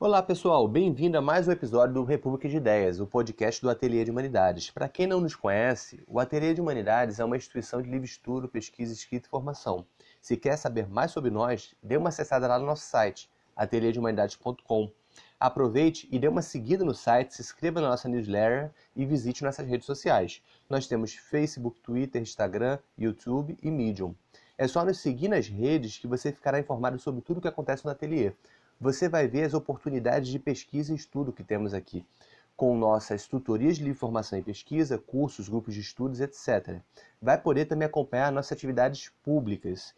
Olá pessoal, bem-vindo a mais um episódio do República de Ideias, o podcast do Ateliê de Humanidades. Para quem não nos conhece, o Ateliê de Humanidades é uma instituição de livre estudo, pesquisa, escrita e formação. Se quer saber mais sobre nós, dê uma acessada lá no nosso site, ateliêdehumanidades.com. Aproveite e dê uma seguida no site, se inscreva na nossa newsletter e visite nossas redes sociais. Nós temos Facebook, Twitter, Instagram, YouTube e Medium. É só nos seguir nas redes que você ficará informado sobre tudo o que acontece no ateliê você vai ver as oportunidades de pesquisa e estudo que temos aqui, com nossas tutorias de informação e pesquisa, cursos, grupos de estudos, etc. Vai poder também acompanhar nossas atividades públicas.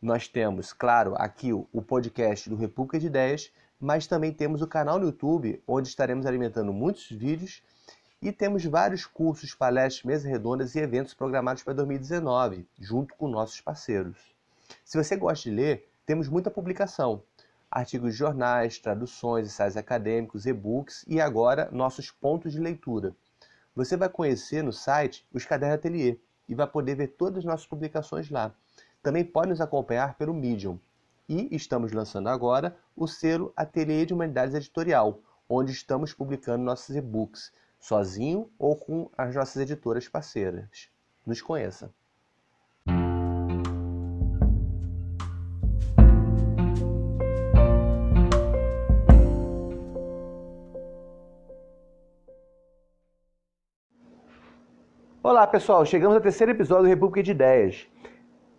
Nós temos, claro, aqui o podcast do República de Ideias, mas também temos o canal no YouTube, onde estaremos alimentando muitos vídeos e temos vários cursos, palestras, mesas redondas e eventos programados para 2019, junto com nossos parceiros. Se você gosta de ler, temos muita publicação artigos de jornais, traduções, ensaios acadêmicos, e-books e agora nossos pontos de leitura. Você vai conhecer no site os cadernos Atelier e vai poder ver todas as nossas publicações lá. Também pode nos acompanhar pelo Medium. E estamos lançando agora o selo Ateliê de Humanidades Editorial, onde estamos publicando nossos e-books, sozinho ou com as nossas editoras parceiras. Nos conheça! Olá pessoal, chegamos ao terceiro episódio do República de Ideias.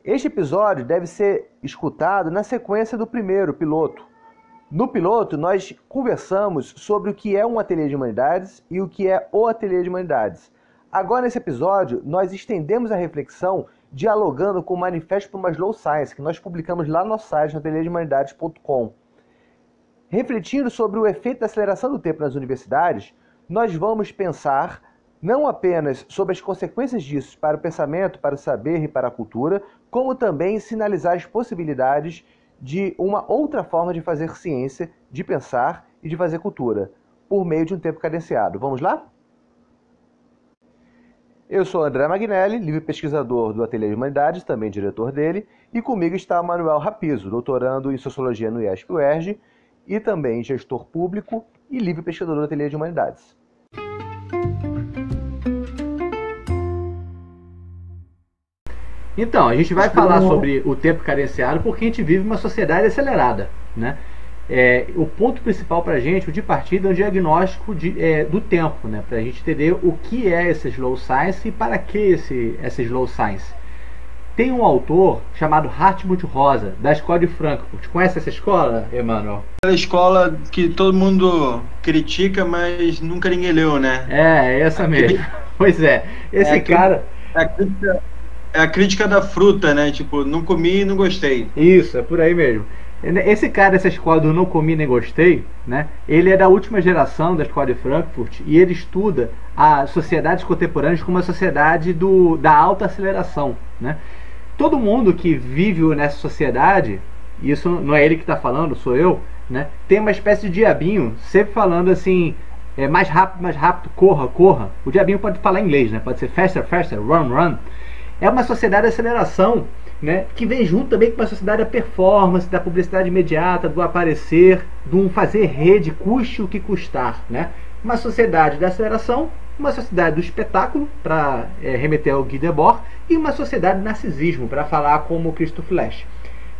Este episódio deve ser escutado na sequência do primeiro, piloto. No piloto, nós conversamos sobre o que é um ateliê de humanidades e o que é o ateliê de humanidades. Agora, nesse episódio, nós estendemos a reflexão dialogando com o Manifesto para uma Slow Science, que nós publicamos lá no site, no ateliêdehumanidades.com. Refletindo sobre o efeito da aceleração do tempo nas universidades, nós vamos pensar não apenas sobre as consequências disso para o pensamento, para o saber e para a cultura, como também sinalizar as possibilidades de uma outra forma de fazer ciência, de pensar e de fazer cultura, por meio de um tempo cadenciado. Vamos lá? Eu sou André Magnelli, livre pesquisador do Ateliê de Humanidades, também diretor dele, e comigo está Manuel Rapizo, doutorando em Sociologia no IESP-UERJ e também gestor público e livre pesquisador do Ateliê de Humanidades. Então, a gente vai falar sobre o tempo carenciado porque a gente vive uma sociedade acelerada, né? É, o ponto principal para a gente, o de partida, é um diagnóstico de, é, do tempo, né? para a gente entender o que é esse slow science e para que esse, essa slow science. Tem um autor chamado Hartmut Rosa, da Escola de Frankfurt. Conhece essa escola, Emanuel? É a escola que todo mundo critica, mas nunca ninguém leu, né? É, essa mesmo. Pois é, esse é cara. A crítica, é a crítica da fruta, né? Tipo, não comi e não gostei. Isso, é por aí mesmo. Esse cara dessa escola do não comi nem gostei, né? Ele é da última geração da escola de Frankfurt e ele estuda as sociedades contemporâneas como uma sociedade do, da alta aceleração, né? Todo mundo que vive nessa sociedade, isso não é ele que está falando, sou eu, né? Tem uma espécie de diabinho sempre falando assim, é, mais rápido, mais rápido, corra, corra. O diabinho pode falar inglês, né? Pode ser faster, faster, run, run é uma sociedade de aceleração, né, que vem junto também com uma sociedade da performance, da publicidade imediata, do aparecer, do fazer rede, custe o que custar. Né? Uma sociedade da aceleração, uma sociedade do espetáculo, para é, remeter ao Guy Debord, e uma sociedade do narcisismo, para falar como Cristo Flash.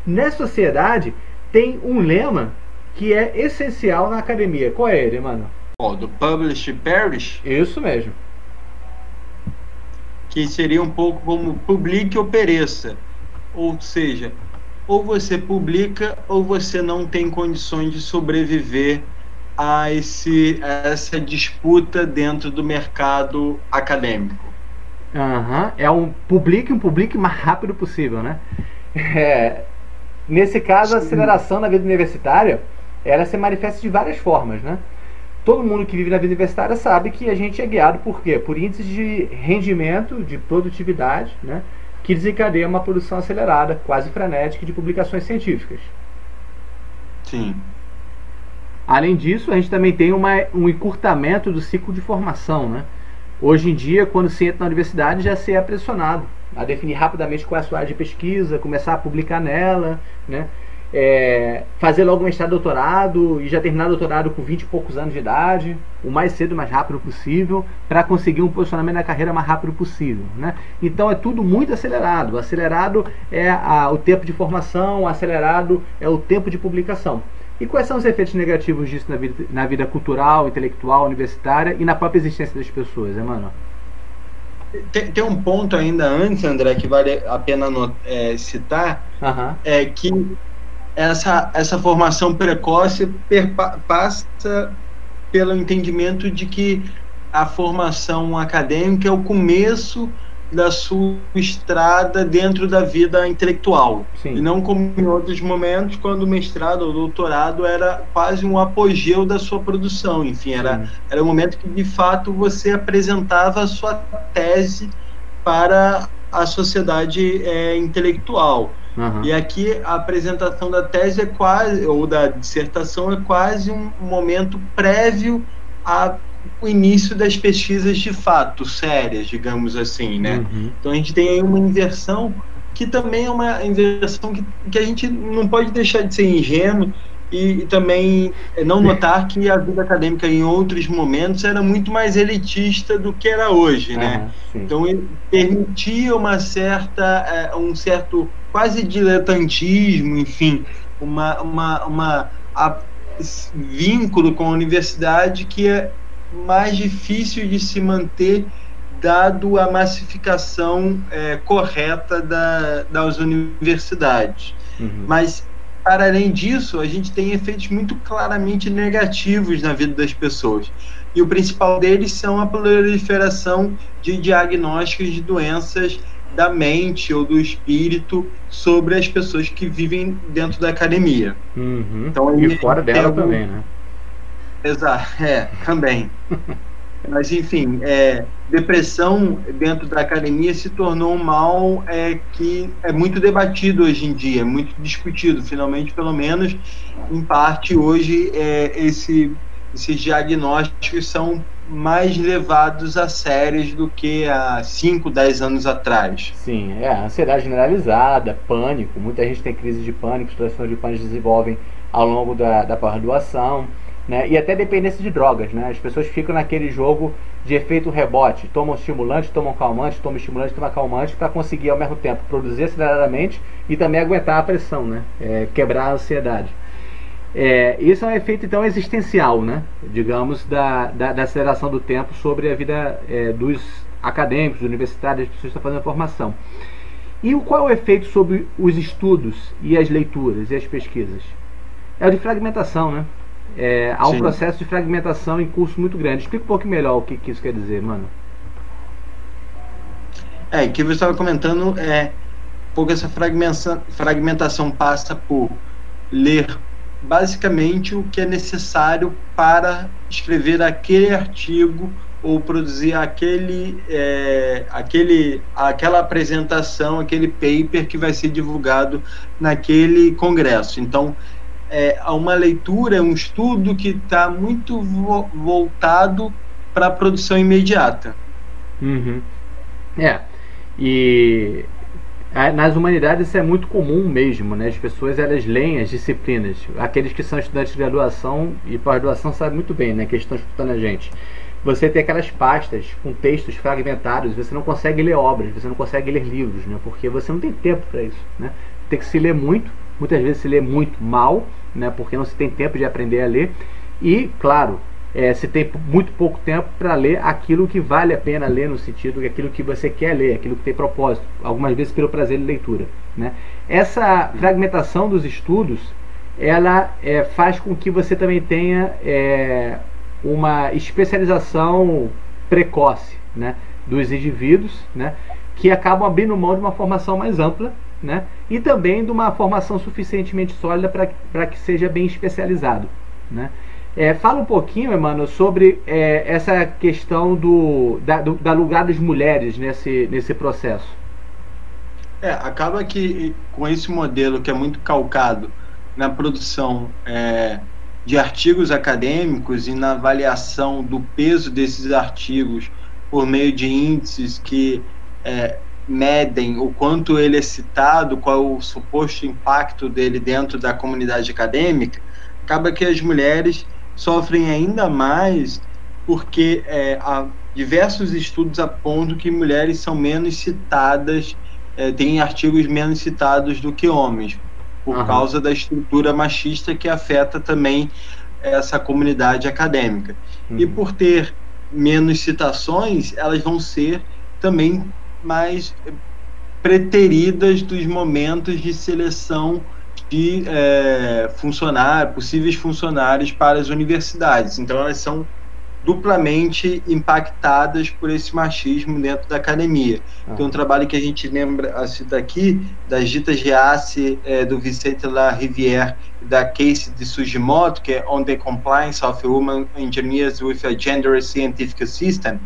Nessa sociedade tem um lema que é essencial na academia. Qual é ele, mano? Oh, do Publish Perish? Isso mesmo que seria um pouco como publique ou pereça. Ou seja, ou você publica ou você não tem condições de sobreviver a, esse, a essa disputa dentro do mercado acadêmico. Uhum. É um publique, um publique mais rápido possível, né? É, nesse caso, a aceleração na vida universitária ela se manifesta de várias formas, né? Todo mundo que vive na vida universitária sabe que a gente é guiado por quê? Por índices de rendimento, de produtividade, né? que desencadeia uma produção acelerada, quase frenética, de publicações científicas. Sim. Além disso, a gente também tem uma, um encurtamento do ciclo de formação. Né? Hoje em dia, quando se entra na universidade, já se é pressionado a definir rapidamente qual é a sua área de pesquisa, começar a publicar nela, né? É, fazer logo mestrado doutorado e já terminar doutorado com 20 e poucos anos de idade, o mais cedo, o mais rápido possível, para conseguir um posicionamento na carreira mais rápido possível. Né? Então é tudo muito acelerado. Acelerado é a, o tempo de formação, acelerado é o tempo de publicação. E quais são os efeitos negativos disso na vida, na vida cultural, intelectual, universitária e na própria existência das pessoas, Emmanuel? Tem, tem, um ponto ainda antes, André, que vale a pena é, citar, uhum. é que essa, essa formação precoce passa pelo entendimento de que a formação acadêmica é o começo da sua estrada dentro da vida intelectual. Sim. E não como em outros momentos, quando o mestrado ou doutorado era quase um apogeu da sua produção. Enfim, era, era o momento que, de fato, você apresentava a sua tese para a sociedade é, intelectual. Uhum. E aqui a apresentação da tese é quase, ou da dissertação é quase um momento prévio a o início das pesquisas de fato sérias, digamos assim, né? Uhum. Então a gente tem aí uma inversão que também é uma inversão que, que a gente não pode deixar de ser ingênuo e, e também não notar que a vida acadêmica em outros momentos era muito mais elitista do que era hoje, né? Então permitia uma certa, é, um certo quase diletantismo, enfim, uma, uma, uma a, vínculo com a universidade que é mais difícil de se manter dado a massificação é, correta da, das universidades. Uhum. Mas, para além disso, a gente tem efeitos muito claramente negativos na vida das pessoas. E o principal deles são a proliferação de diagnósticos de doenças da mente ou do espírito sobre as pessoas que vivem dentro da academia. Uhum. Então, e fora dela também, né? Exato, é, também. Mas, enfim, é, depressão dentro da academia se tornou um mal é, que é muito debatido hoje em dia, muito discutido. Finalmente, pelo menos, em parte, hoje, é, esse, esses diagnósticos são mais levados a sérios do que há 5, 10 anos atrás. Sim, é, ansiedade generalizada, pânico, muita gente tem crise de pânico, situações de pânico desenvolvem ao longo da, da pós-graduação né? E até dependência de drogas, né? As pessoas ficam naquele jogo de efeito rebote, tomam estimulante, tomam calmante, tomam estimulante, tomam calmante para conseguir ao mesmo tempo produzir aceleradamente e também aguentar a pressão, né? É, quebrar a ansiedade. É, isso é um efeito então existencial, né? Digamos da, da, da aceleração do tempo sobre a vida é, dos acadêmicos, universitários, das pessoas que estão fazendo formação. E qual é o efeito sobre os estudos e as leituras e as pesquisas? É o de fragmentação, né? É, há um Sim. processo de fragmentação em curso muito grande. Explica um pouco melhor o que, que isso quer dizer, mano. É, que você estava comentando é pouco essa fragmentação, fragmentação passa por ler basicamente o que é necessário para escrever aquele artigo ou produzir aquele, é, aquele, aquela apresentação, aquele paper que vai ser divulgado naquele congresso. Então, é, a uma leitura, um estudo que está muito vo voltado para a produção imediata. Uhum. É, e nas humanidades isso é muito comum mesmo, né? As pessoas elas leem as disciplinas. Aqueles que são estudantes de graduação e pós-graduação sabem muito bem, né? Que estão escutando a gente. Você tem aquelas pastas com textos fragmentados, você não consegue ler obras, você não consegue ler livros, né? Porque você não tem tempo para isso, né? Tem que se ler muito, muitas vezes se lê muito mal, né, porque não se tem tempo de aprender a ler. E, claro, é, se tem muito pouco tempo para ler aquilo que vale a pena ler, no sentido que aquilo que você quer ler, aquilo que tem propósito, algumas vezes pelo prazer de leitura. Né? Essa fragmentação dos estudos ela é, faz com que você também tenha é, uma especialização precoce né, dos indivíduos, né, que acabam abrindo mão de uma formação mais ampla né? e também de uma formação suficientemente sólida para que seja bem especializado. Né? É, fala um pouquinho, Emmanuel, sobre é, essa questão do da, do, da lugar das mulheres nesse, nesse processo. É, acaba que com esse modelo que é muito calcado na produção é, de artigos acadêmicos e na avaliação do peso desses artigos por meio de índices que é, medem o quanto ele é citado, qual é o suposto impacto dele dentro da comunidade acadêmica, acaba que as mulheres sofrem ainda mais porque é, há diversos estudos apontam que mulheres são menos citadas, é, têm artigos menos citados do que homens, por uhum. causa da estrutura machista que afeta também essa comunidade acadêmica. Uhum. E por ter menos citações, elas vão ser também mais preteridas dos momentos de seleção de é, funcionários, possíveis funcionários para as universidades. Então, elas são duplamente impactadas por esse machismo dentro da academia. Ah. Tem um trabalho que a gente lembra, cita aqui, das Ditas Reace, é, do Vicente La Rivière, da Case de Sugimoto, que é On the Compliance of Women Engineers with a Gender Scientific System,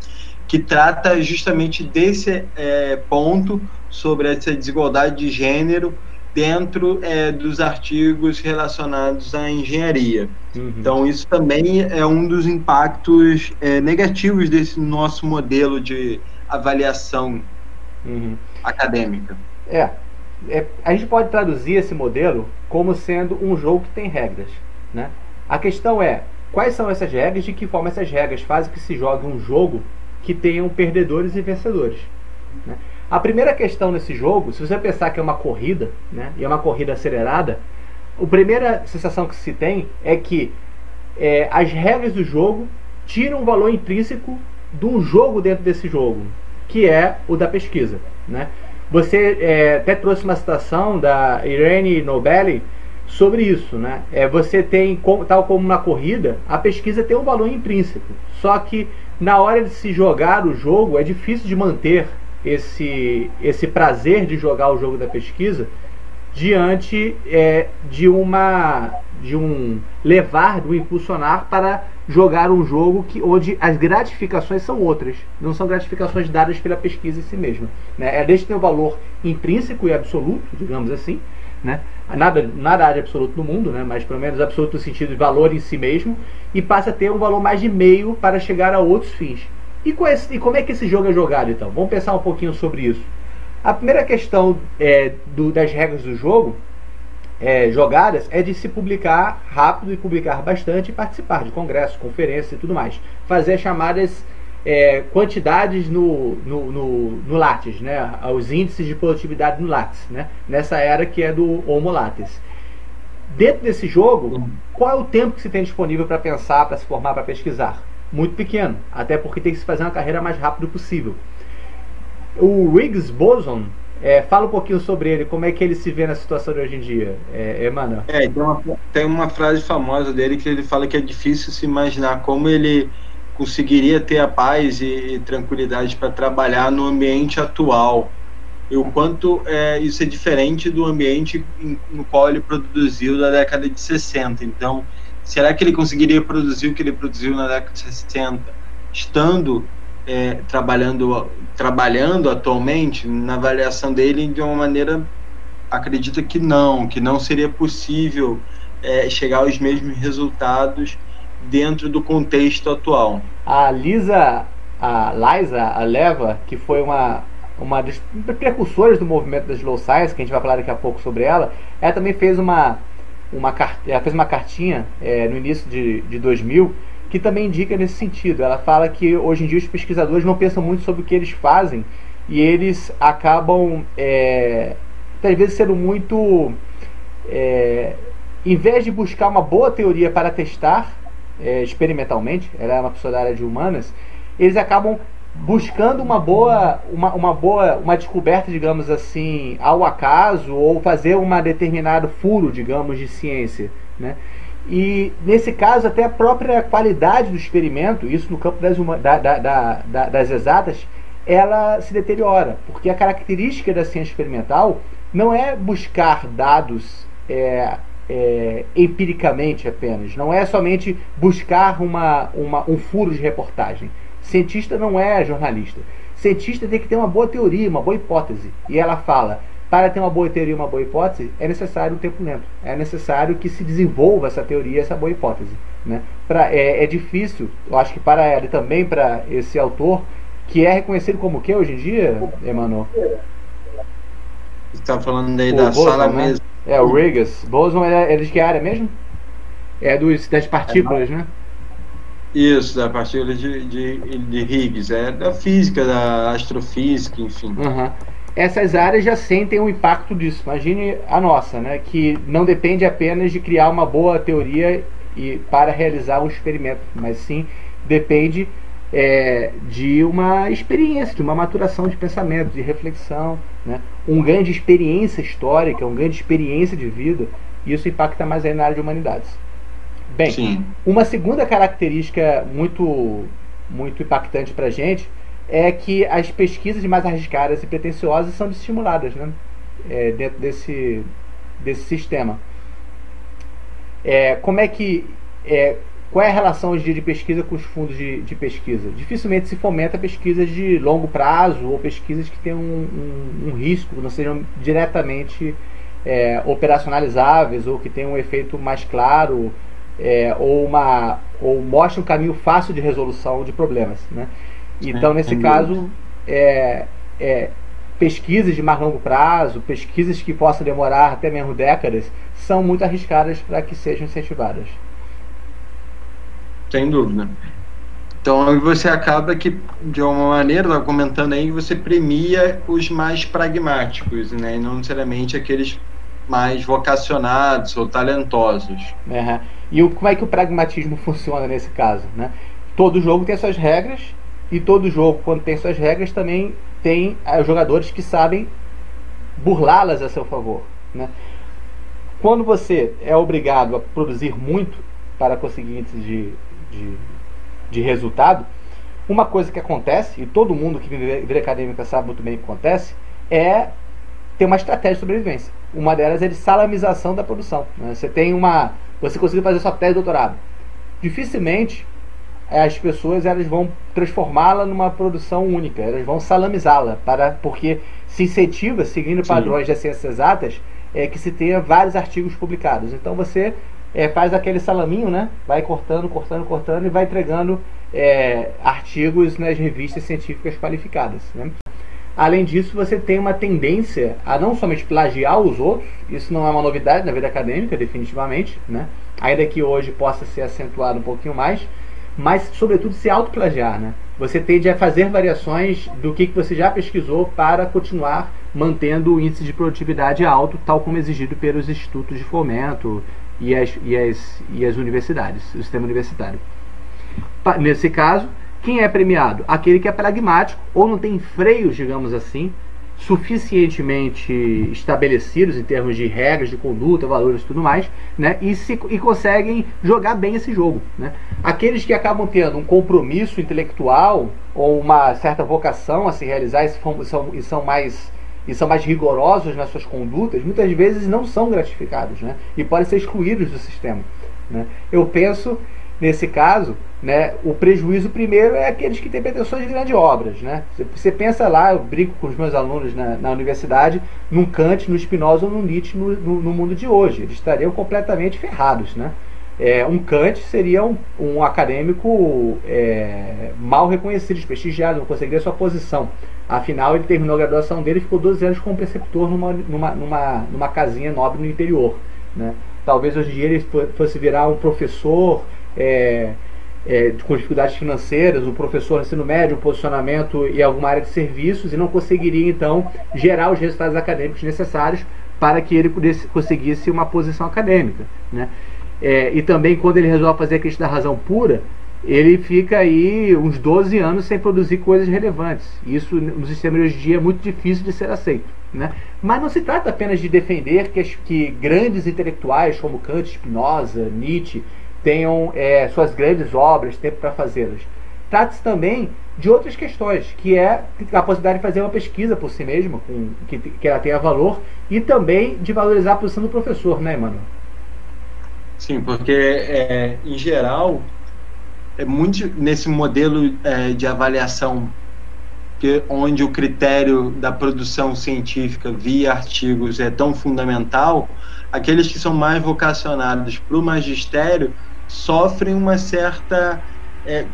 que trata justamente desse é, ponto sobre essa desigualdade de gênero dentro é, dos artigos relacionados à engenharia. Uhum. Então, isso também é um dos impactos é, negativos desse nosso modelo de avaliação uhum. acadêmica. É, é, a gente pode traduzir esse modelo como sendo um jogo que tem regras. Né? A questão é, quais são essas regras e de que forma essas regras fazem que se jogue um jogo que tenham perdedores e vencedores. Né? A primeira questão nesse jogo, se você pensar que é uma corrida, né, e é uma corrida acelerada, a primeira sensação que se tem é que é, as regras do jogo tiram o valor intrínseco de um jogo dentro desse jogo, que é o da pesquisa. Né? Você é, até trouxe uma citação da Irene Nobeli sobre isso. Né? É, você tem, tal como na corrida, a pesquisa tem um valor intrínseco. Só que na hora de se jogar o jogo, é difícil de manter esse, esse prazer de jogar o jogo da pesquisa diante é, de uma de um levar, do impulsionar para jogar um jogo que onde as gratificações são outras, não são gratificações dadas pela pesquisa em si mesma. Né? É desde ter um valor intrínseco e absoluto, digamos assim, né? Nada, nada de absoluto no mundo, né? mas pelo menos absoluto no sentido de valor em si mesmo, e passa a ter um valor mais de meio para chegar a outros fins. E, esse, e, como é que esse jogo é jogado então? Vamos pensar um pouquinho sobre isso. A primeira questão é, do, das regras do jogo é, jogadas é de se publicar rápido e publicar bastante e participar de congressos, conferências e tudo mais. Fazer chamadas é, quantidades no, no, no, no, Lattes, né? os índices de produtividade no Lattes, né? nessa era que é do Homo Lattes. Dentro desse jogo, qual é o tempo que se tem disponível para pensar, para se formar, para pesquisar? muito pequeno, até porque tem que se fazer uma carreira mais rápido possível. O Riggs Boson, é, fala um pouquinho sobre ele, como é que ele se vê na situação de hoje em dia, é, Emmanuel? É, tem uma, tem uma frase famosa dele que ele fala que é difícil se imaginar como ele conseguiria ter a paz e, tranquilidade para trabalhar no ambiente atual e o quanto é, isso é diferente do ambiente em, no qual ele produziu da década de 60. Então, será que ele conseguiria produzir o que ele produziu na década de 60, estando é, trabalhando, trabalhando atualmente, na avaliação dele, de uma maneira, acredita que não, que não seria possível é, chegar aos mesmos resultados dentro do contexto atual. A Lisa, a Liza Aleva, que foi uma uma das precursoras do movimento da slow science, que a gente vai falar daqui a pouco sobre ela, ela também fez uma uma ela fez uma cartinha é, no início de, de 2000 que também indica nesse sentido. Ela fala que hoje em dia os pesquisadores não pensam muito sobre o que eles fazem e eles acabam, é, às vezes, sendo muito. É, em vez de buscar uma boa teoria para testar é, experimentalmente, ela é uma pessoa da área de humanas, eles acabam buscando uma boa, uma, uma boa, uma descoberta, digamos assim, ao acaso ou fazer uma determinado furo, digamos, de ciência, né? E nesse caso até a própria qualidade do experimento, isso no campo das, uma, da, da, da, das exatas, ela se deteriora, porque a característica da ciência experimental não é buscar dados é, é, empiricamente apenas, não é somente buscar uma, uma, um furo de reportagem Cientista não é jornalista. Cientista tem que ter uma boa teoria, uma boa hipótese. E ela fala: para ter uma boa teoria, uma boa hipótese, é necessário um tempo lento. É necessário que se desenvolva essa teoria, essa boa hipótese. Né? Pra, é, é difícil, eu acho que para ela e também para esse autor, que é reconhecido como o que hoje em dia, Emanuel? Você está falando aí o da Boson, sala né? mesmo. É, o Rigas. Boson é, é de que área mesmo? É dos, das partículas, é, né? Isso, da partícula de, de, de Higgs, é da física, da astrofísica, enfim. Uhum. Essas áreas já sentem o impacto disso. Imagine a nossa, né? que não depende apenas de criar uma boa teoria e para realizar um experimento, mas sim depende é, de uma experiência, de uma maturação de pensamento, de reflexão, né? um ganho de experiência histórica, um ganho de experiência de vida. E isso impacta mais aí na área de humanidades. Bem, Sim. uma segunda característica muito, muito impactante para a gente é que as pesquisas mais arriscadas e pretensiosas são estimuladas né? É, dentro desse, desse sistema. É, como é que. É, qual é a relação hoje de pesquisa com os fundos de, de, pesquisa? Dificilmente se fomenta pesquisas de longo prazo ou pesquisas que tenham um, um, um risco, não sejam diretamente é, operacionalizáveis ou que tenham um efeito mais claro é, ou, uma, ou mostre um caminho fácil de resolução de problemas. Né? Então, nesse caso, é, é, pesquisas de mais longo prazo, pesquisas que possam demorar até mesmo décadas, são muito arriscadas para que sejam incentivadas. Sem dúvida. Então você acaba que, de uma maneira, estava comentando aí, você premia os mais pragmáticos, né? E não necessariamente aqueles mais vocacionados ou talentosos. Uhum. E o, como é que o pragmatismo funciona nesse caso? Né? Todo jogo tem suas regras e todo jogo, quando tem suas regras, também tem uh, jogadores que sabem burlá-las a seu favor. Né? Quando você é obrigado a produzir muito para conseguir índices de, de, de resultado, uma coisa que acontece, e todo mundo que vira acadêmica sabe muito bem o que acontece, é ter uma estratégia de sobrevivência. Uma delas é de salamização da produção. Né? Você tem uma. Você conseguiu fazer sua tese de doutorado. Dificilmente as pessoas elas vão transformá-la numa produção única, elas vão salamizá-la, para porque se incentiva, seguindo padrões das ciências exatas, é que se tenha vários artigos publicados. Então você é, faz aquele salaminho, né? Vai cortando, cortando, cortando e vai entregando é, artigos nas revistas científicas qualificadas. Né? Além disso, você tem uma tendência a não somente plagiar os outros, isso não é uma novidade na vida acadêmica, definitivamente, né? ainda que hoje possa ser acentuado um pouquinho mais, mas sobretudo se autoplagiar. Né? Você tende a fazer variações do que, que você já pesquisou para continuar mantendo o índice de produtividade alto, tal como exigido pelos institutos de fomento e as, e as, e as universidades, o sistema universitário. Nesse caso, quem é premiado? Aquele que é pragmático ou não tem freios, digamos assim, suficientemente estabelecidos em termos de regras de conduta, valores e tudo mais, né? E, se, e conseguem jogar bem esse jogo. Né? Aqueles que acabam tendo um compromisso intelectual ou uma certa vocação a se realizar e são, e são mais e são mais rigorosos nas suas condutas, muitas vezes não são gratificados, né? E podem ser excluídos do sistema. Né? Eu penso nesse caso, né, o prejuízo primeiro é aqueles que têm pretensões de grandes obras. Né? Você pensa lá, eu brinco com os meus alunos na, na universidade, num Kant, no Spinoza ou no Nietzsche no, no, no, mundo de hoje. Eles estariam completamente ferrados. Né? É, um Kant seria um, um acadêmico é, mal reconhecido, desprestigiado, não conseguiria sua posição. Afinal, ele terminou a graduação dele e ficou 12 anos como preceptor numa, numa, numa, numa casinha nobre no interior. Né? Talvez hoje em dia ele fosse virar um professor é, é, com dificuldades financeiras, o professor de ensino médio, um posicionamento em alguma área de serviços e não conseguiria então gerar os resultados acadêmicos necessários para que ele pudesse, conseguisse uma posição acadêmica. Né? É, e também quando ele resolve fazer a questão da razão pura, ele fica aí uns 12 anos sem produzir coisas relevantes. Isso no sistema de hoje em dia é muito difícil de ser aceito. Né? Mas não se trata apenas de defender que, que grandes intelectuais como Kant, Spinoza, Nietzsche tenham é, suas grandes obras, tempo para fazê-las. Trata-se também de outras questões, que é a possibilidade de fazer uma pesquisa por si mesma, com, que, que ela tenha valor, e também de valorizar a posição do professor, né, Emmanuel? Sim, porque, é, em geral, é muito nesse modelo é, de avaliação que, onde o critério da produção científica via artigos é tão fundamental, aqueles que são mais vocacionados para o magistério sofrem uma certa é,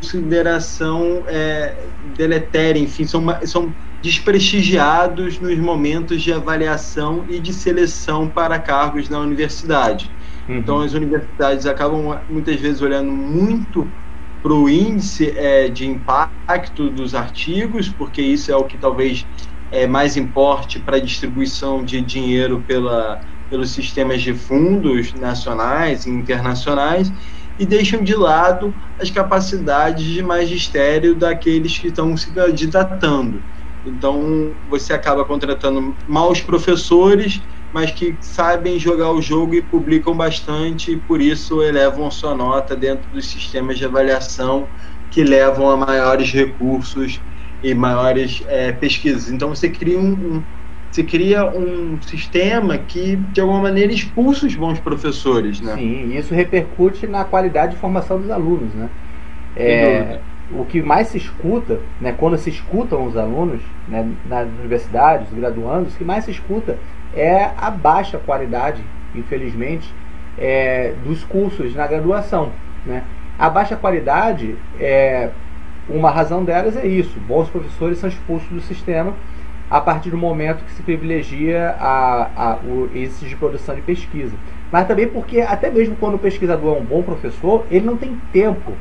consideração é, deletéria, enfim, são, são desprestigiados nos momentos de avaliação e de seleção para cargos na universidade. Uhum. Então, as universidades acabam muitas vezes olhando muito para o índice é, de impacto dos artigos, porque isso é o que talvez é, mais importe para a distribuição de dinheiro pela, pelos sistemas de fundos nacionais e internacionais, e deixam de lado as capacidades de magistério daqueles que estão se candidatando. Então, você acaba contratando maus professores, mas que sabem jogar o jogo e publicam bastante, e por isso elevam sua nota dentro dos sistemas de avaliação que levam a maiores recursos e maiores é, pesquisas. Então, você cria um, um você cria um sistema que, de alguma maneira, expulsa os bons professores, né? Sim, isso repercute na qualidade de formação dos alunos, né? É, o que mais se escuta, né, quando se escutam os alunos né, nas universidades, os graduandos, o que mais se escuta é a baixa qualidade, infelizmente, é, dos cursos na graduação. Né? A baixa qualidade, é, uma razão delas é isso: bons professores são expulsos do sistema a partir do momento que se privilegia a, a, o índice de produção de pesquisa. Mas também porque, até mesmo quando o pesquisador é um bom professor, ele não tem tempo,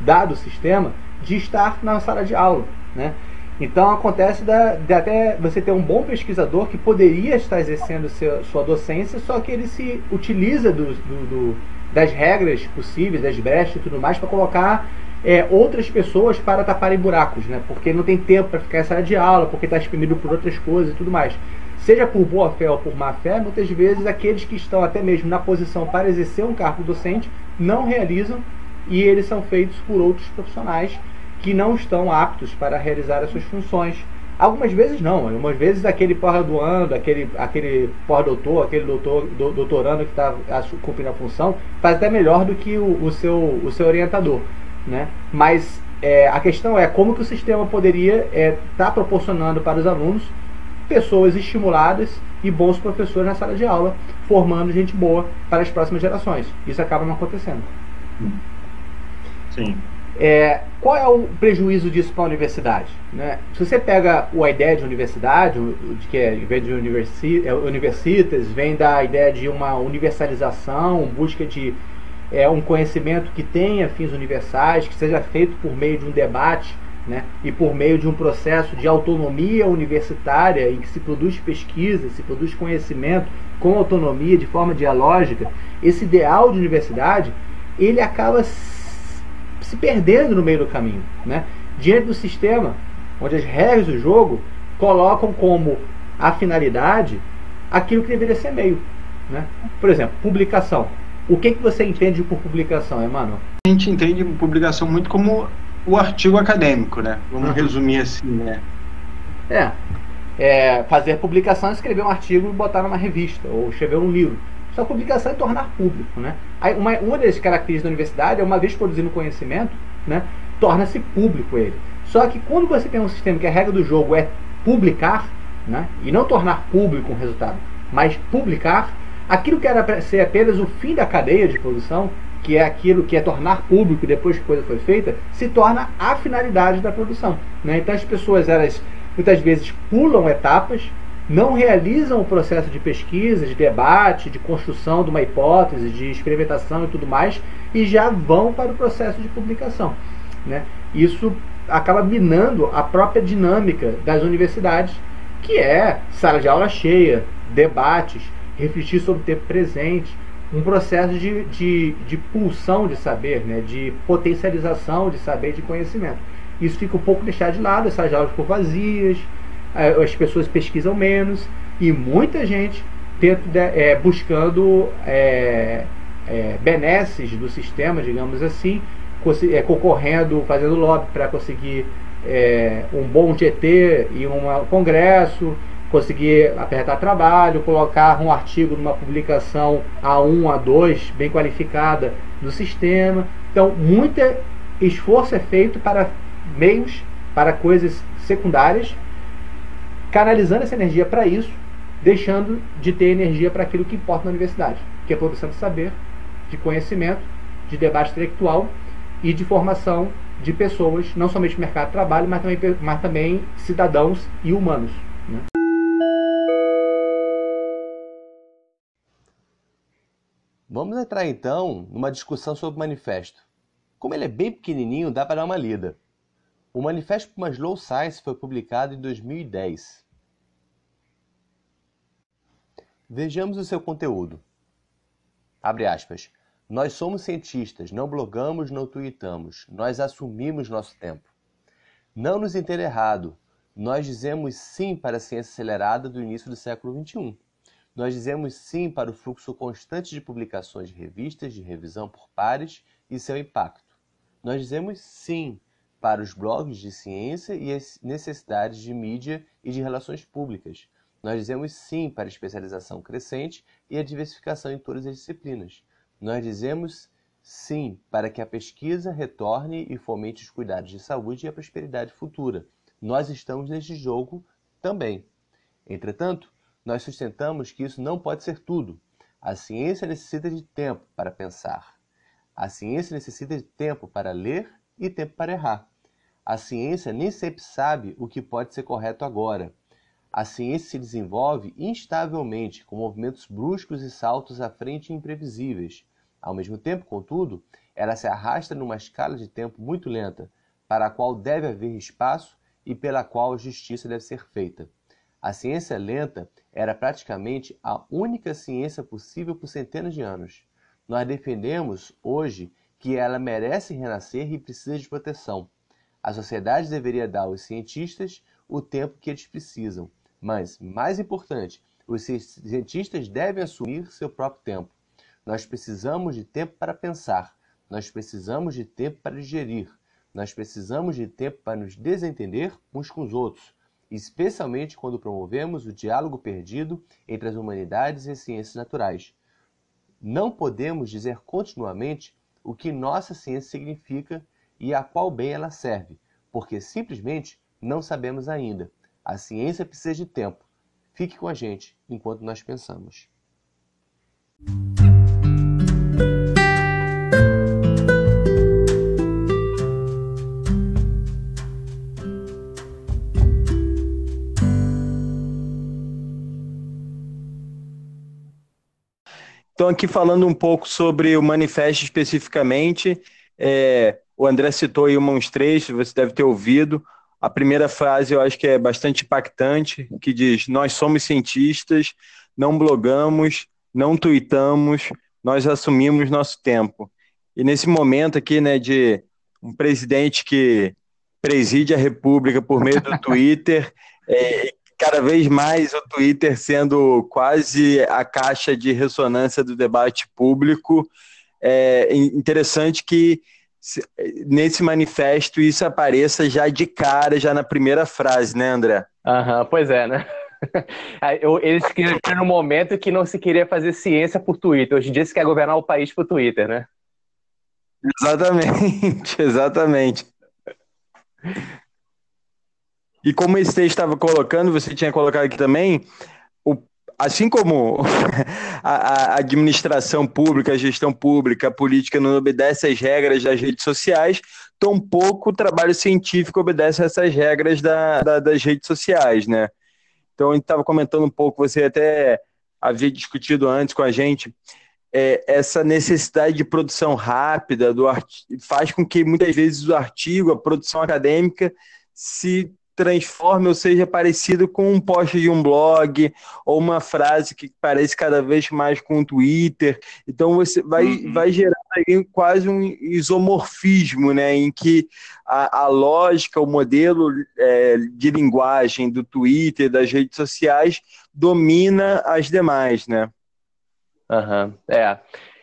dado o sistema, de estar na sala de aula. Né? Então acontece da, de até você ter um bom pesquisador que poderia estar exercendo seu, sua docência, só que ele se utiliza do, do, do, das regras possíveis, das brechas e tudo mais, para colocar é, outras pessoas para taparem buracos, né? Porque não tem tempo para ficar em sala de aula, porque está exprimido por outras coisas e tudo mais. Seja por boa fé ou por má fé, muitas vezes aqueles que estão até mesmo na posição para exercer um cargo docente não realizam e eles são feitos por outros profissionais que não estão aptos para realizar as suas funções. Algumas vezes não, algumas vezes aquele pós-graduando, aquele, aquele pós-doutor, aquele doutor, do, doutorando que está cumprindo a função, faz até melhor do que o, o, seu, o seu orientador. Né? Mas é, a questão é como que o sistema poderia estar é, tá proporcionando para os alunos pessoas estimuladas e bons professores na sala de aula, formando gente boa para as próximas gerações. Isso acaba não acontecendo. Sim. É, qual é o prejuízo disso para a universidade? Né? Se você pega a ideia de universidade, de que é, vem de universi é, universitas, vem da ideia de uma universalização, busca de é, um conhecimento que tenha fins universais, que seja feito por meio de um debate né, e por meio de um processo de autonomia universitária em que se produz pesquisa, se produz conhecimento com autonomia, de forma dialógica, esse ideal de universidade ele acaba se perdendo no meio do caminho, né? diante do sistema onde as regras do jogo colocam como a finalidade aquilo que deveria ser meio. Né? Por exemplo, publicação. O que, que você entende por publicação, Emmanuel? A gente entende publicação muito como o artigo acadêmico, né? Vamos uhum. resumir assim, né? É, é, fazer publicação é escrever um artigo e botar numa revista, ou escrever um livro. Só publicação é tornar público, né? Aí uma, uma das características da universidade é, uma vez produzindo conhecimento, né, torna-se público ele. Só que quando você tem um sistema que a regra do jogo é publicar, né, e não tornar público um resultado, mas publicar, Aquilo que era para ser apenas o fim da cadeia de produção, que é aquilo que é tornar público depois que a coisa foi feita, se torna a finalidade da produção. Né? Então as pessoas elas muitas vezes pulam etapas, não realizam o processo de pesquisa, de debate, de construção de uma hipótese, de experimentação e tudo mais, e já vão para o processo de publicação. Né? Isso acaba minando a própria dinâmica das universidades, que é sala de aula cheia, debates, refletir sobre o tempo presente, um processo de, de, de pulsão de saber, né, de potencialização de saber de conhecimento. Isso fica um pouco deixado de lado, essas aulas ficam vazias, as pessoas pesquisam menos e muita gente tenta, é, buscando é, é, benesses do sistema, digamos assim, é, concorrendo, fazendo lobby para conseguir é, um bom GT e um congresso, conseguir apertar trabalho, colocar um artigo numa publicação A1, A2, bem qualificada do sistema. Então, muito esforço é feito para meios, para coisas secundárias, canalizando essa energia para isso, deixando de ter energia para aquilo que importa na universidade, que é produção de saber, de conhecimento, de debate intelectual e de formação de pessoas, não somente no mercado de trabalho, mas também, mas também cidadãos e humanos. Né? Vamos entrar então numa discussão sobre o manifesto. Como ele é bem pequenininho, dá para dar uma lida. O Manifesto para uma Slow Science foi publicado em 2010. Vejamos o seu conteúdo. Abre aspas. Nós somos cientistas, não blogamos, não tweetamos. Nós assumimos nosso tempo. Não nos entenda errado. Nós dizemos sim para a ciência acelerada do início do século XXI. Nós dizemos sim para o fluxo constante de publicações de revistas de revisão por pares e seu impacto. Nós dizemos sim para os blogs de ciência e as necessidades de mídia e de relações públicas. Nós dizemos sim para a especialização crescente e a diversificação em todas as disciplinas. Nós dizemos sim para que a pesquisa retorne e fomente os cuidados de saúde e a prosperidade futura. Nós estamos neste jogo também. Entretanto, nós sustentamos que isso não pode ser tudo. A ciência necessita de tempo para pensar. A ciência necessita de tempo para ler e tempo para errar. A ciência nem sempre sabe o que pode ser correto agora. A ciência se desenvolve instavelmente, com movimentos bruscos e saltos à frente imprevisíveis. Ao mesmo tempo, contudo, ela se arrasta numa escala de tempo muito lenta, para a qual deve haver espaço e pela qual a justiça deve ser feita. A ciência lenta era praticamente a única ciência possível por centenas de anos. Nós defendemos hoje que ela merece renascer e precisa de proteção. A sociedade deveria dar aos cientistas o tempo que eles precisam, mas, mais importante, os cientistas devem assumir seu próprio tempo. Nós precisamos de tempo para pensar, nós precisamos de tempo para digerir, nós precisamos de tempo para nos desentender uns com os outros, especialmente quando promovemos o diálogo perdido entre as humanidades e as ciências naturais. Não podemos dizer continuamente o que nossa ciência significa e a qual bem ela serve, porque simplesmente não sabemos ainda. A ciência precisa de tempo. Fique com a gente enquanto nós pensamos. Então, aqui falando um pouco sobre o manifesto especificamente, é, o André citou aí uns trechos, você deve ter ouvido. A primeira frase eu acho que é bastante impactante, que diz: Nós somos cientistas, não blogamos, não tweetamos, nós assumimos nosso tempo. E nesse momento aqui, né, de um presidente que preside a República por meio do Twitter, é, cada vez mais o Twitter sendo quase a caixa de ressonância do debate público. É interessante que nesse manifesto isso apareça já de cara, já na primeira frase, né, André? Aham, pois é, né? Eles queriam no momento que não se queria fazer ciência por Twitter. Hoje em dia se quer governar o país por Twitter, né? Exatamente, exatamente. E como esse texto estava colocando, você tinha colocado aqui também, assim como a, a, administração pública, a gestão pública, a política não obedece às regras das redes sociais, tampouco o trabalho científico obedece a essas regras da, da, das redes sociais, né? Então, a gente estava comentando um pouco, você até havia discutido antes com a gente, é, essa necessidade de produção rápida do faz com que muitas vezes o artigo, a produção acadêmica, se transforme ou seja parecido com um post de um blog ou uma frase que parece cada vez mais com um Twitter. Então você vai, uhum. vai gerar aí quase um isomorfismo, né, em que a, a lógica, o modelo é, de linguagem do Twitter, das redes sociais, domina as demais, né? Uhum. É.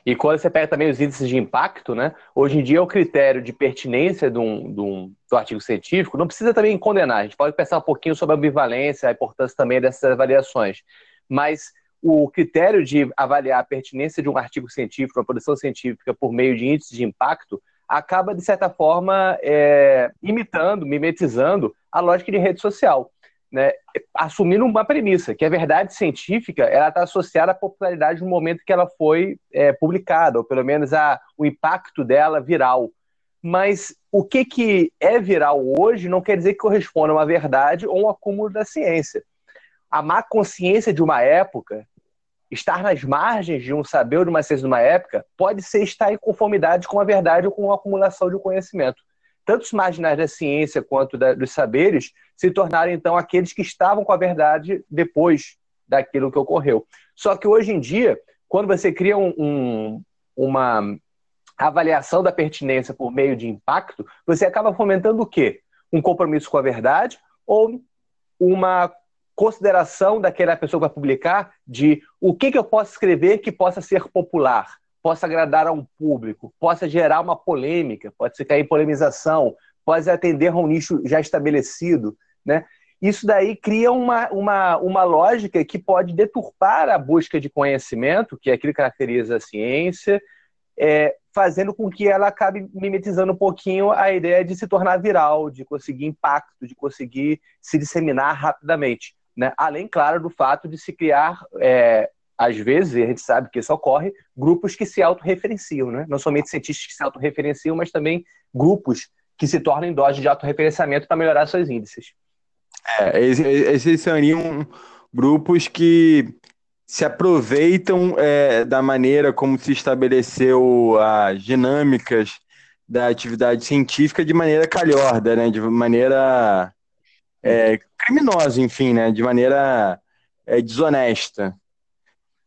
E quando você pega também os índices de impacto, né? Hoje em dia o critério de pertinência de um, de um, do artigo científico não precisa também condenar. A gente pode pensar um pouquinho sobre a ambivalência, a importância também dessas avaliações. Mas o critério de avaliar a pertinência de um artigo científico, uma produção científica por meio de índices de impacto, acaba, de certa forma, é, imitando, mimetizando a lógica de rede social né, assumindo uma premissa, que a verdade científica ela está associada à popularidade no momento que ela foi é, publicada, ou pelo menos a, o impacto dela viral. mas o que, que é viral hoje não quer dizer que corresponda a uma verdade ou um acúmulo da ciência. A má consciência de uma época, estar nas margens de um saber ou de uma ciência de uma época, pode ser estar em conformidade com a verdade ou com a acumulação de conhecimento. Tanto os marginais da ciência quanto da, dos saberes se tornaram, então, aqueles que estavam com a verdade depois daquilo que ocorreu. Só que hoje em dia, quando você cria um, um, uma avaliação da pertinência por meio de impacto, você acaba fomentando o quê? Um compromisso com a verdade ou uma consideração daquela pessoa que vai publicar de o que, que eu posso escrever que possa ser popular, possa agradar a um público, possa gerar uma polêmica, pode ser cair em polemização, pode atender a um nicho já estabelecido, né? Isso daí cria uma, uma, uma lógica que pode deturpar a busca de conhecimento, que é aquilo que caracteriza a ciência, é, fazendo com que ela acabe mimetizando um pouquinho a ideia de se tornar viral, de conseguir impacto, de conseguir se disseminar rapidamente. Né? Além, claro, do fato de se criar, é, às vezes, e a gente sabe que isso ocorre, grupos que se autorreferenciam, né? não somente cientistas que se autorreferenciam, mas também grupos que se tornam doses de autorreferenciamento para melhorar seus índices. É, esses seriam grupos que se aproveitam é, da maneira como se estabeleceu as dinâmicas da atividade científica de maneira calhorda, né? de maneira é, criminosa, enfim, né? de maneira é, desonesta.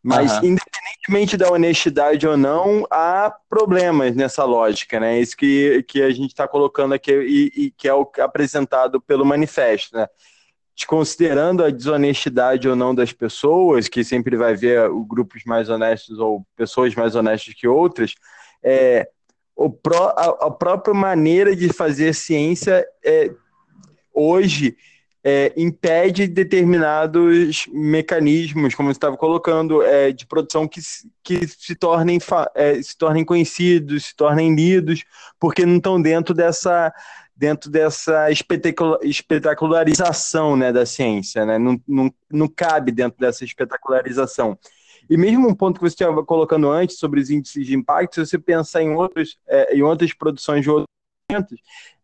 Mas, uhum. independentemente da honestidade ou não, há problemas nessa lógica, né? Isso que, que a gente está colocando aqui e, e, que é o apresentado pelo manifesto, né? Desconsiderando a desonestidade ou não das pessoas, que sempre vai ver grupos mais honestos ou pessoas mais honestas que outras, é, o pró, a, a própria maneira de fazer ciência é, hoje é, impede determinados mecanismos, como você estava colocando, é, de produção que, que se, tornem, é, se tornem conhecidos, se tornem lidos, porque não estão dentro dessa dentro dessa espetacularização né, da ciência, né? Não, não, não cabe dentro dessa espetacularização. E mesmo um ponto que você estava colocando antes sobre os índices de impacto, se você pensar em, outros, é, em outras produções de outros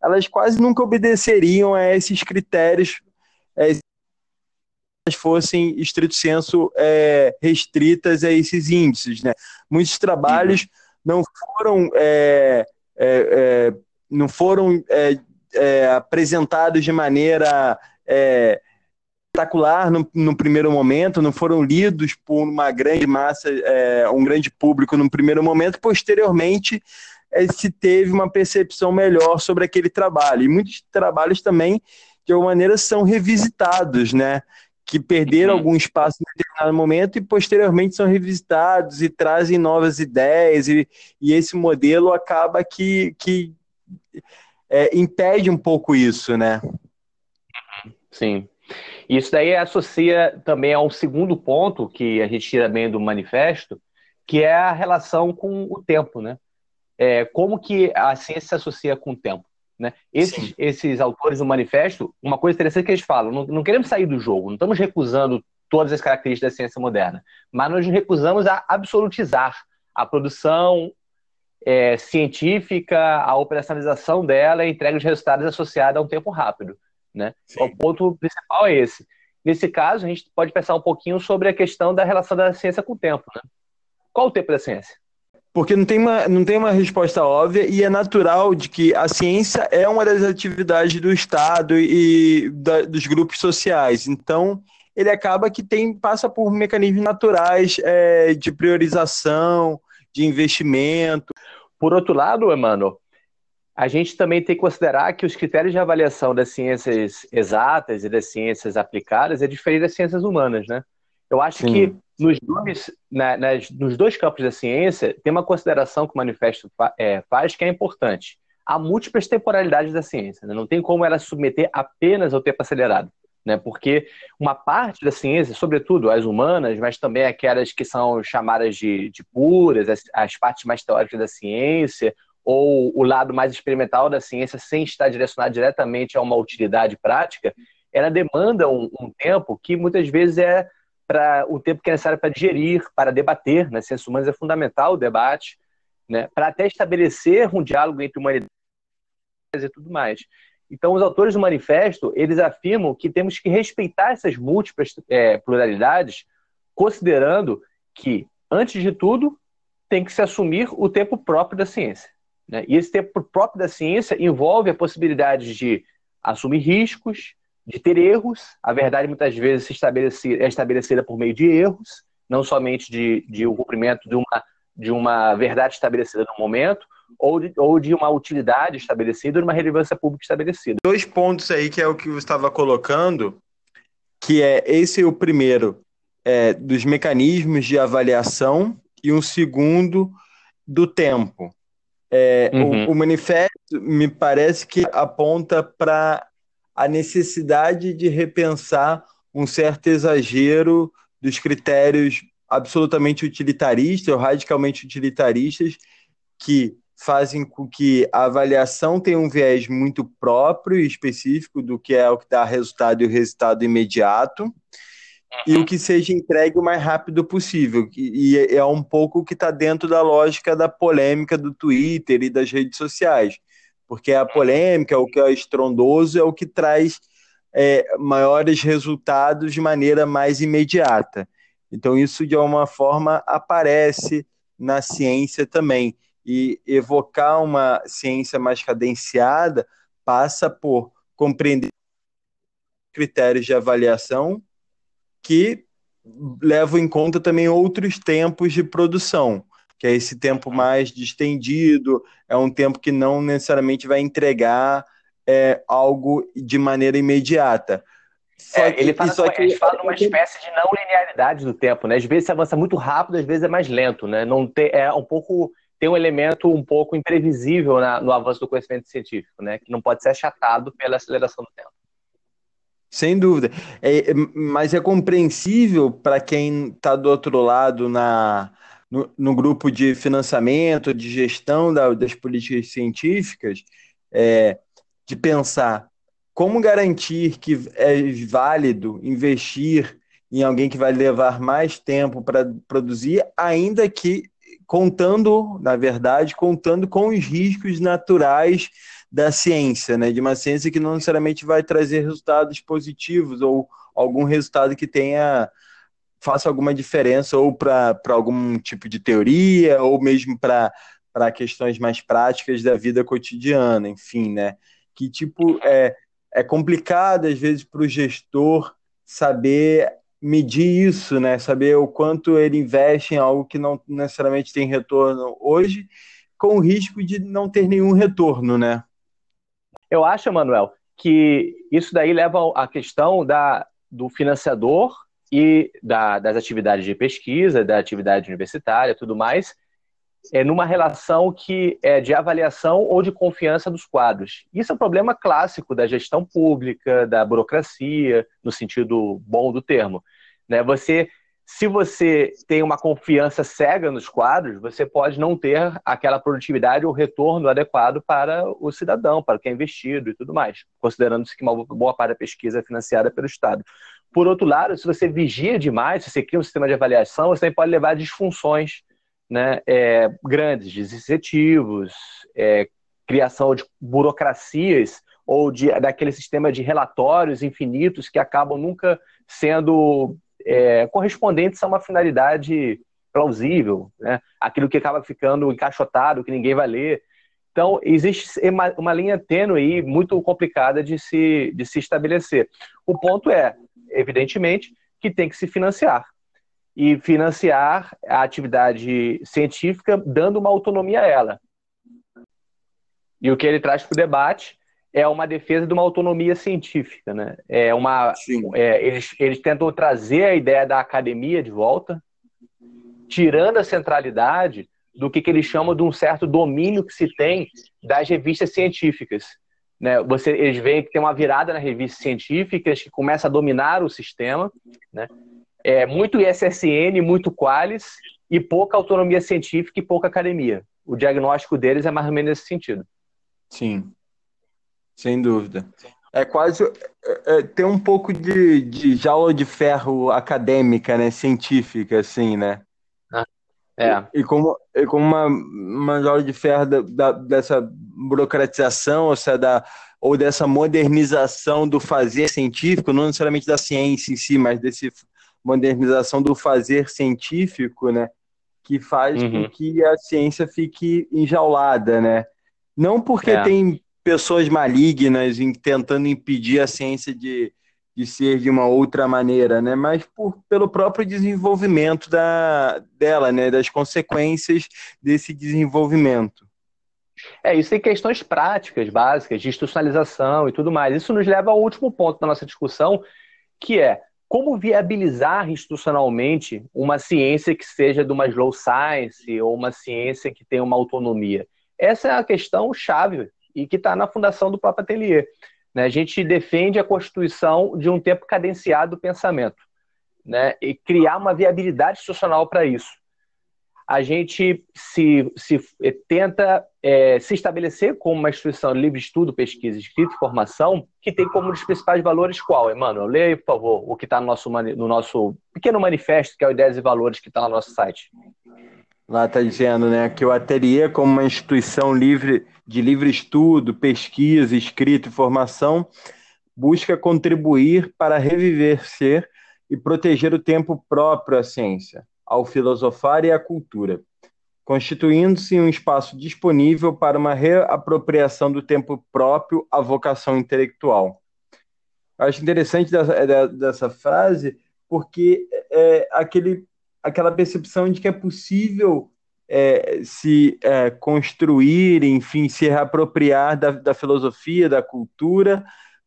elas quase nunca obedeceriam a esses critérios é, fossem, estrito senso, é, restritas a esses índices. Né? Muitos trabalhos uhum. não foram, é, é, é não foram é, apresentados de maneira espetacular no, no, primeiro momento, não foram lidos por uma grande massa, um grande público no primeiro momento, posteriormente se teve uma percepção melhor sobre aquele trabalho. E muitos trabalhos também de alguma maneira são revisitados, né? Que perderam uhum. algum espaço em determinado momento e posteriormente são revisitados e trazem novas ideias, e, e esse modelo acaba que, que é, impede um pouco isso, né? Sim. Isso daí associa também ao segundo ponto que a gente tira bem do manifesto, que é a relação com o tempo, né? É, como que a ciência se associa com o tempo? Né? Esses, esses autores do manifesto, uma coisa interessante que eles falam: não, não queremos sair do jogo, não estamos recusando todas as características da ciência moderna, mas nós nos recusamos a absolutizar a produção é, científica, a operacionalização dela e a entrega de resultados associada a um tempo rápido. Né? O ponto principal é esse. Nesse caso, a gente pode pensar um pouquinho sobre a questão da relação da ciência com o tempo. Né? Qual o tempo da ciência? Porque não tem, uma, não tem uma resposta óbvia e é natural de que a ciência é uma das atividades do Estado e da, dos grupos sociais. Então, ele acaba que tem passa por mecanismos naturais é, de priorização, de investimento. Por outro lado, Emmanuel, a gente também tem que considerar que os critérios de avaliação das ciências exatas e das ciências aplicadas é diferente das ciências humanas, né? Eu acho Sim. que nos dois, na, nas, nos dois campos da ciência, tem uma consideração que o manifesto fa, é, faz que é importante. Há múltiplas temporalidades da ciência. Né? Não tem como ela submeter apenas ao tempo acelerado. Né? Porque uma parte da ciência, sobretudo as humanas, mas também aquelas que são chamadas de, de puras, as, as partes mais teóricas da ciência, ou o lado mais experimental da ciência, sem estar direcionado diretamente a uma utilidade prática, ela demanda um, um tempo que muitas vezes é para o tempo que é necessário para digerir, para debater. Nas né? ciências humanas é fundamental o debate, né? para até estabelecer um diálogo entre humanidade e tudo mais. Então, os autores do manifesto, eles afirmam que temos que respeitar essas múltiplas é, pluralidades, considerando que, antes de tudo, tem que se assumir o tempo próprio da ciência. Né? E esse tempo próprio da ciência envolve a possibilidade de assumir riscos, de ter erros. A verdade, muitas vezes, é estabelecida por meio de erros, não somente de, de um cumprimento de uma, de uma verdade estabelecida no momento, ou de, ou de uma utilidade estabelecida, ou de uma relevância pública estabelecida. Dois pontos aí que é o que você estava colocando, que é esse é o primeiro, é, dos mecanismos de avaliação, e um segundo do tempo. É, uhum. o, o manifesto me parece que aponta para a necessidade de repensar um certo exagero dos critérios absolutamente utilitaristas ou radicalmente utilitaristas que fazem com que a avaliação tenha um viés muito próprio e específico do que é o que dá resultado e o resultado imediato, e o que seja entregue o mais rápido possível. E, e é um pouco o que está dentro da lógica da polêmica do Twitter e das redes sociais, porque a polêmica, o que é estrondoso, é o que traz é, maiores resultados de maneira mais imediata. Então, isso de alguma forma aparece na ciência também e evocar uma ciência mais cadenciada passa por compreender critérios de avaliação que levam em conta também outros tempos de produção, que é esse tempo mais distendido, é um tempo que não necessariamente vai entregar é, algo de maneira imediata. É, que, ele fala, só que, ele fala numa espécie de não linearidade do tempo, né? Às vezes se avança muito rápido, às vezes é mais lento, né? Não tem, é um pouco tem um elemento um pouco imprevisível na, no avanço do conhecimento científico, né? Que não pode ser achatado pela aceleração do tempo. Sem dúvida. É, mas é compreensível para quem está do outro lado na, no, no, grupo de financiamento, de gestão da, das políticas científicas, é, de pensar como garantir que é válido investir em alguém que vai levar mais tempo para produzir, ainda que contando, na verdade, contando com os riscos naturais da ciência, né? De uma ciência que não necessariamente vai trazer resultados positivos ou algum resultado que tenha faça alguma diferença ou para algum tipo de teoria ou mesmo para questões mais práticas da vida cotidiana, enfim, né? Que tipo é é complicado às vezes para o gestor saber medir isso, né? Saber o quanto ele investe em algo que não necessariamente tem retorno hoje, com o risco de não ter nenhum retorno, né? Eu acho, Manuel, que isso daí leva à questão da, do financiador e da, das atividades de pesquisa, da atividade universitária, tudo mais, é numa relação que é de avaliação ou de confiança dos quadros. Isso é um problema clássico da gestão pública, da burocracia, no sentido bom do termo. Né? Você, se você tem uma confiança cega nos quadros, você pode não ter aquela produtividade ou retorno adequado para o cidadão, para o que é investido e tudo mais, considerando-se que uma boa parte da pesquisa é financiada pelo Estado. Por outro lado, se você vigia demais, se você cria um sistema de avaliação, você também pode levar a disfunções né, é, grandes, desincentivos, é, criação de burocracias ou de, daquele sistema de relatórios infinitos que acabam nunca sendo é, correspondentes a uma finalidade plausível, né? aquilo que acaba ficando encaixotado, que ninguém vai ler. Então, existe uma, uma linha tênue aí, muito complicada de se, de se estabelecer. O ponto é, evidentemente, que tem que se financiar e financiar a atividade científica dando uma autonomia a ela. E o que ele traz para o debate é uma defesa de uma autonomia científica, né? É uma, é, eles, eles tentam trazer a ideia da academia de volta, tirando a centralidade do que, que eles chamam de um certo domínio que se tem das revistas científicas. Né? Você, eles veem que tem uma virada nas revistas científicas que começa a dominar o sistema, né? é, muito ISSN, muito Qualis e pouca autonomia científica e pouca academia. O diagnóstico deles é mais ou menos nesse sentido. Sim, sem dúvida. É quase é, é, tem um pouco de, de jaula de ferro acadêmica, né, científica, assim, né? É. E, e como, e como uma, uma jaula de ferro da, da, dessa burocratização, ou se é da ou dessa modernização do fazer científico, não necessariamente da ciência em si, mas desse modernização do fazer científico, né, que faz uhum. com que a ciência fique enjaulada, né? Não porque é. tem pessoas malignas tentando impedir a ciência de, de ser de uma outra maneira, né? Mas por, pelo próprio desenvolvimento da, dela, né? Das consequências desse desenvolvimento. É, isso tem questões práticas, básicas, de institucionalização e tudo mais. Isso nos leva ao último ponto da nossa discussão, que é como viabilizar institucionalmente uma ciência que seja de uma slow science ou uma ciência que tenha uma autonomia. Essa é a questão chave e que está na fundação do próprio ateliê. Né? A gente defende a constituição de um tempo cadenciado do pensamento né? e criar uma viabilidade institucional para isso a gente se, se eh, tenta é, se estabelecer como uma instituição de livre estudo, pesquisa, escrita e formação, que tem como um dos principais valores qual, Emmanuel? Leia aí, por favor, o que está no nosso, no nosso pequeno manifesto, que é o Ideias e Valores, que está no nosso site. Lá está dizendo né, que o ateliê, como uma instituição livre de livre estudo, pesquisa, escrita e formação, busca contribuir para reviver ser e proteger o tempo próprio à ciência ao filosofar e à cultura, constituindo-se um espaço disponível para uma reapropriação do tempo próprio à vocação intelectual. Acho interessante dessa, dessa frase porque é aquele, aquela percepção de que é possível é, se é, construir, enfim, se reapropriar da, da filosofia, da cultura,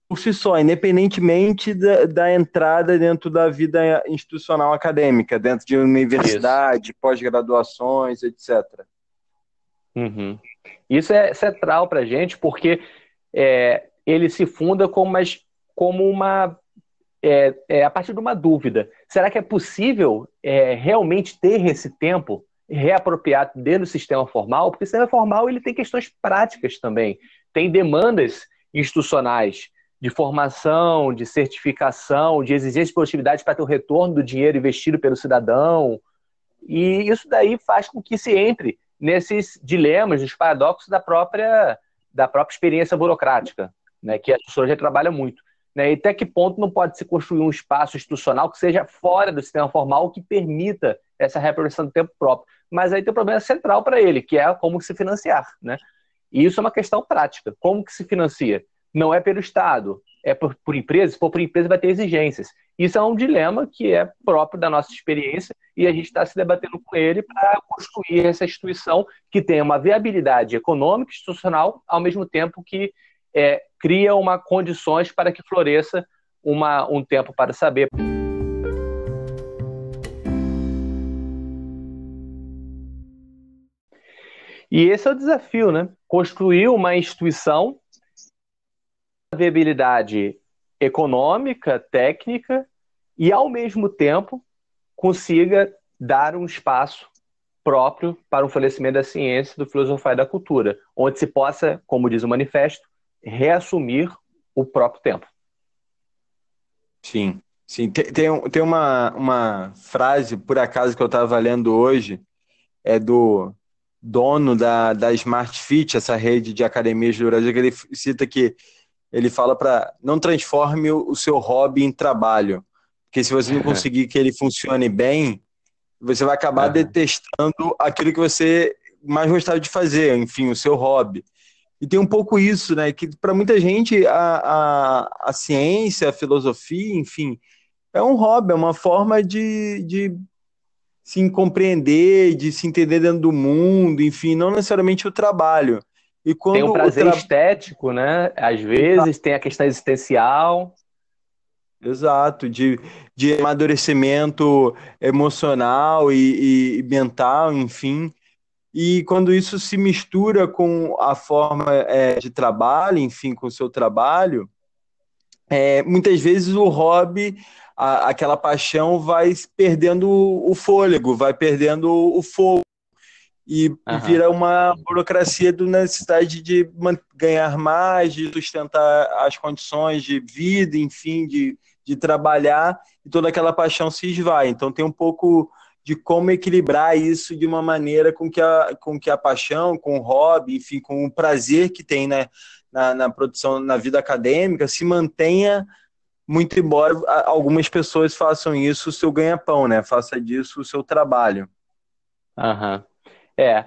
por si só, independentemente da, da, entrada dentro da vida institucional acadêmica, dentro de universidade, pós-graduações, etc. Uhum. Isso é central para a gente, porque é, ele se funda como, como uma. É, é, a partir de uma dúvida. Será que é possível é, realmente ter esse tempo reapropriado dentro do sistema formal? Porque o sistema formal ele tem questões práticas também, tem demandas institucionais de formação, de certificação, de exigência de produtividade para ter o retorno do dinheiro investido pelo cidadão. E isso daí faz com que se entre nesses dilemas, nos paradoxos da própria, da própria experiência burocrática, né, que a sociologia trabalha muito. Né, e até que ponto não pode se construir um espaço institucional que seja fora do sistema formal que permita essa reprodução do tempo próprio. Mas aí tem um problema central para ele, que é como se financiar. Né? E isso é uma questão prática. Como que se financia? não é pelo Estado, é por, por empresa, se for por empresa vai ter exigências. Isso é um dilema que é próprio da nossa experiência e a gente está se debatendo com ele para construir essa instituição que tenha uma viabilidade econômica, institucional, ao mesmo tempo que é, cria uma condições para que floresça uma, um tempo para saber. E esse é o desafio, né? Construir uma instituição viabilidade econômica, técnica e, ao mesmo tempo, consiga dar um espaço próprio para o fornecimento da ciência, do filosofar e da cultura, onde se possa, como diz o manifesto, reassumir o próprio tempo. Sim, sim. Tem, tem, tem uma, uma frase, por acaso, que eu estava lendo hoje, é do dono da, da Smart Fit, essa rede de academias do Brasil, que ele cita que ele fala para não transforme o seu hobby em trabalho, porque se você não conseguir que ele funcione bem, você vai acabar é. detestando aquilo que você mais gostava de fazer, enfim, o seu hobby. E tem um pouco isso, né? Que para muita gente a, a, a ciência, a filosofia, enfim, é um hobby, é uma forma de, de se compreender, de se entender dentro do mundo, enfim, não necessariamente o trabalho. E quando tem um prazer tra... estético, né? Às vezes Exato. tem a questão existencial. Exato, de, de amadurecimento emocional e, e mental, enfim. E quando isso se mistura com a forma é, de trabalho, enfim, com o seu trabalho, é, muitas vezes o hobby, a, aquela paixão vai perdendo o fôlego, vai perdendo o fogo e uhum. vira uma burocracia do necessidade de ganhar mais, de sustentar as condições de vida, enfim, de, de trabalhar, e toda aquela paixão se esvai. Então tem um pouco de como equilibrar isso de uma maneira com que a, com que a paixão, com o hobby, enfim, com o prazer que tem né, na, na produção, na vida acadêmica, se mantenha muito embora algumas pessoas façam isso o seu ganha-pão, né? Faça disso o seu trabalho. Aham. É.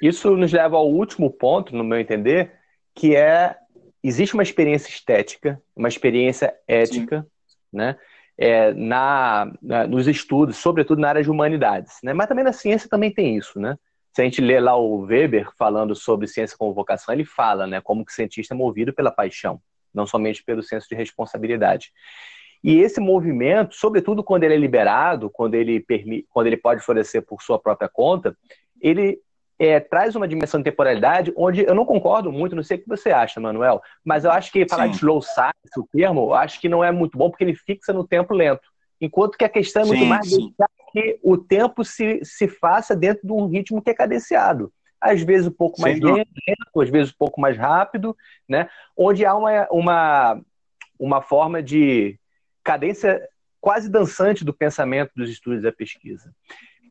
Isso nos leva ao último ponto, no meu entender, que é existe uma experiência estética, uma experiência ética, Sim. né? É, na, na, nos estudos, sobretudo na área de humanidades, né? Mas também na ciência também tem isso, né? Se a gente lê lá o Weber falando sobre ciência como vocação, ele fala, né, como que o cientista é movido pela paixão, não somente pelo senso de responsabilidade. E esse movimento, sobretudo quando ele é liberado, quando ele, permite, quando ele pode florescer por sua própria conta, ele é, traz uma dimensão de temporalidade onde eu não concordo muito, não sei o que você acha, Manuel, mas eu acho que falar Sim. de slow science, o termo, eu acho que não é muito bom porque ele fixa no tempo lento. Enquanto que a questão é muito sim, mais que o tempo se, se faça dentro de um ritmo que é cadenciado. Às vezes um pouco mais lento, às vezes um pouco mais rápido, né? onde há uma, uma, uma forma de cadência quase dançante do pensamento dos estudos da pesquisa.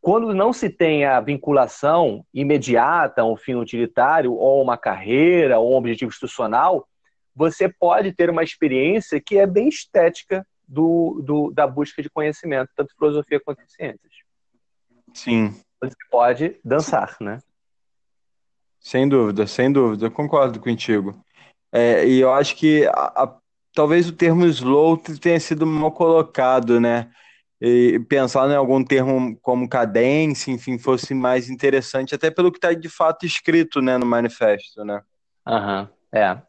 Quando não se tem a vinculação imediata a um fim utilitário, ou uma carreira, ou um objetivo institucional, você pode ter uma experiência que é bem estética do, do, da busca de conhecimento, tanto filosofia quanto ciências. Sim. Você pode dançar, né? Sem dúvida, sem dúvida, concordo contigo. É, e eu acho que a, a, talvez o termo slow tenha sido mal colocado, né? E pensar em algum termo como cadência, enfim, fosse mais interessante, até pelo que está de fato escrito né, no manifesto, né? Aham, uhum, é.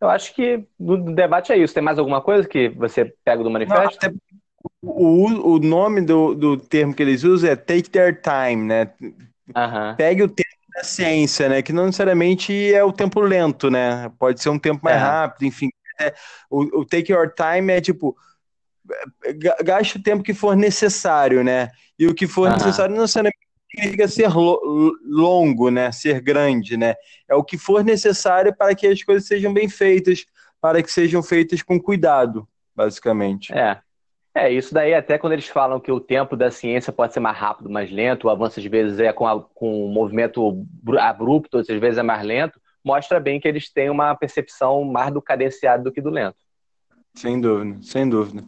Eu acho que no debate é isso. Tem mais alguma coisa que você pega do manifesto? Não, o, o nome do, do termo que eles usam é take their time, né? Uhum. Pegue o tempo da ciência, né? Que não necessariamente é o tempo lento, né? Pode ser um tempo mais é. rápido, enfim. É, o, o take your time é tipo gaste o tempo que for necessário, né? E o que for uhum. necessário não significa ser longo, né? Ser grande, né? É o que for necessário para que as coisas sejam bem feitas, para que sejam feitas com cuidado, basicamente. É. É, isso daí até quando eles falam que o tempo da ciência pode ser mais rápido, mais lento, o avanço às vezes é com, a, com um movimento abrupto, às vezes é mais lento, mostra bem que eles têm uma percepção mais do cadenciado do que do lento. Sem dúvida, sem dúvida.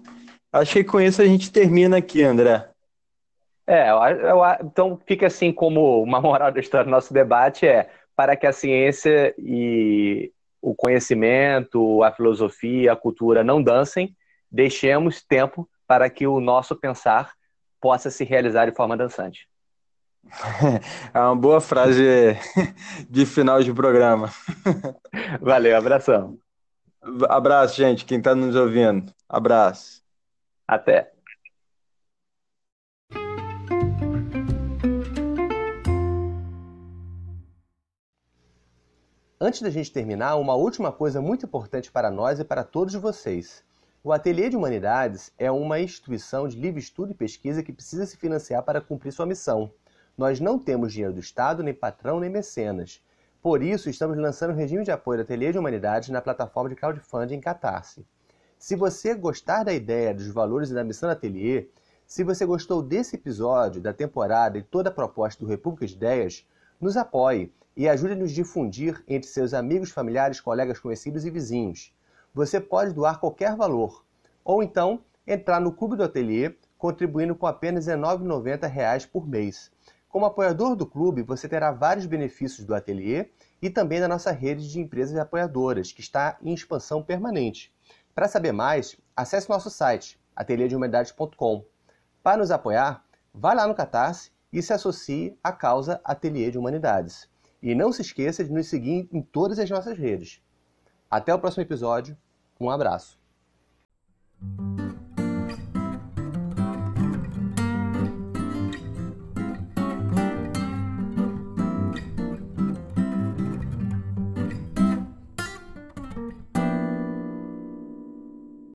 Acho que com isso a gente termina aqui, André. É, eu, eu, então fica assim como uma moral da história do nosso debate é para que a ciência e o conhecimento, a filosofia, a cultura não dancem, deixemos tempo para que o nosso pensar possa se realizar de forma dançante. É uma boa frase de final de programa. Valeu, abração. Abraço, gente, quem está nos ouvindo. Abraço. Até. Antes da gente terminar, uma última coisa muito importante para nós e para todos vocês. O Ateliê de Humanidades é uma instituição de livre estudo e pesquisa que precisa se financiar para cumprir sua missão. Nós não temos dinheiro do Estado, nem patrão, nem mecenas. Por isso, estamos lançando o regime de apoio do Ateliê de Humanidades na plataforma de crowdfunding Catarse. Se você gostar da ideia, dos valores e da missão do Ateliê, se você gostou desse episódio, da temporada e toda a proposta do República de Ideias, nos apoie e ajude a nos difundir entre seus amigos, familiares, colegas conhecidos e vizinhos. Você pode doar qualquer valor, ou então entrar no Clube do Ateliê, contribuindo com apenas R$ 19,90 por mês. Como apoiador do clube, você terá vários benefícios do ateliê e também da nossa rede de empresas apoiadoras, que está em expansão permanente. Para saber mais, acesse nosso site, ateliêdehumanidades.com. Para nos apoiar, vá lá no Catarse e se associe à causa Ateliê de Humanidades. E não se esqueça de nos seguir em todas as nossas redes. Até o próximo episódio. Um abraço.